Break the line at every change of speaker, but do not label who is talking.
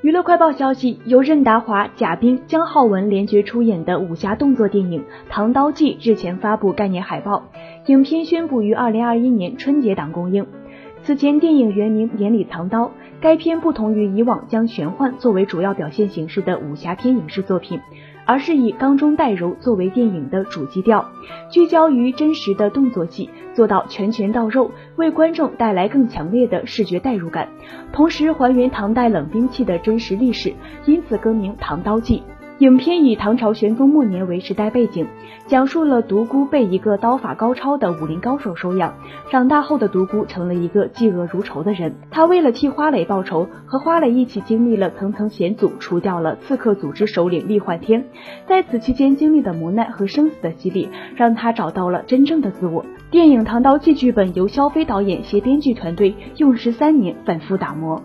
娱乐快报消息，由任达华、贾冰、姜浩文联袂出演的武侠动作电影《唐刀记》日前发布概念海报，影片宣布于二零二一年春节档公映。此前，电影原名《眼里藏刀》，该片不同于以往将玄幻作为主要表现形式的武侠片影视作品。而是以刚中带柔作为电影的主基调，聚焦于真实的动作戏，做到拳拳到肉，为观众带来更强烈的视觉代入感，同时还原唐代冷兵器的真实历史，因此更名《唐刀记》。影片以唐朝玄宗末年为时代背景，讲述了独孤被一个刀法高超的武林高手收养，长大后的独孤成了一个嫉恶如仇的人。他为了替花蕾报仇，和花蕾一起经历了层层险阻，除掉了刺客组织首领厉焕天。在此期间经历的磨难和生死的洗礼，让他找到了真正的自我。电影《唐刀记》剧本由肖飞导演携编剧团队用十三年反复打磨。